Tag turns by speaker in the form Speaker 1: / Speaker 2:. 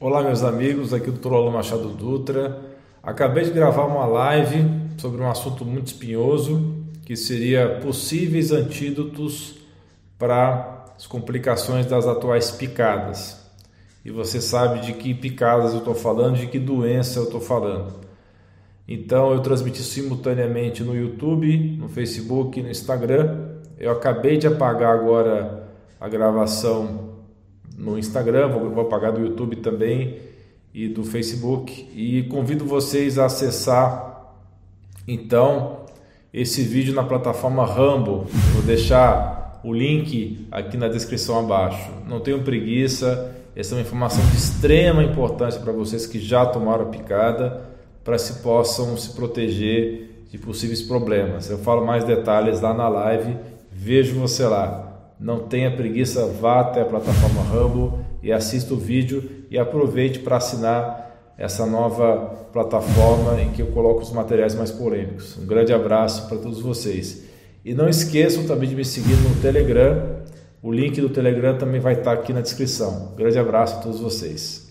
Speaker 1: Olá, meus amigos, aqui é o Machado Dutra. Acabei de gravar uma live sobre um assunto muito espinhoso, que seria possíveis antídotos para as complicações das atuais picadas. E você sabe de que picadas eu estou falando, de que doença eu estou falando. Então eu transmiti simultaneamente no YouTube, no Facebook, no Instagram. Eu acabei de apagar agora a gravação no Instagram, vou, vou apagar do YouTube também e do Facebook e convido vocês a acessar então esse vídeo na plataforma Rumble. Vou deixar o link aqui na descrição abaixo. Não tenham preguiça, essa é uma informação de extrema importância para vocês que já tomaram a picada, para se possam se proteger de possíveis problemas. Eu falo mais detalhes lá na live. Vejo você lá não tenha preguiça, vá até a plataforma Rumble e assista o vídeo e aproveite para assinar essa nova plataforma em que eu coloco os materiais mais polêmicos. Um grande abraço para todos vocês. E não esqueçam também de me seguir no Telegram. O link do Telegram também vai estar aqui na descrição. Grande abraço a todos vocês.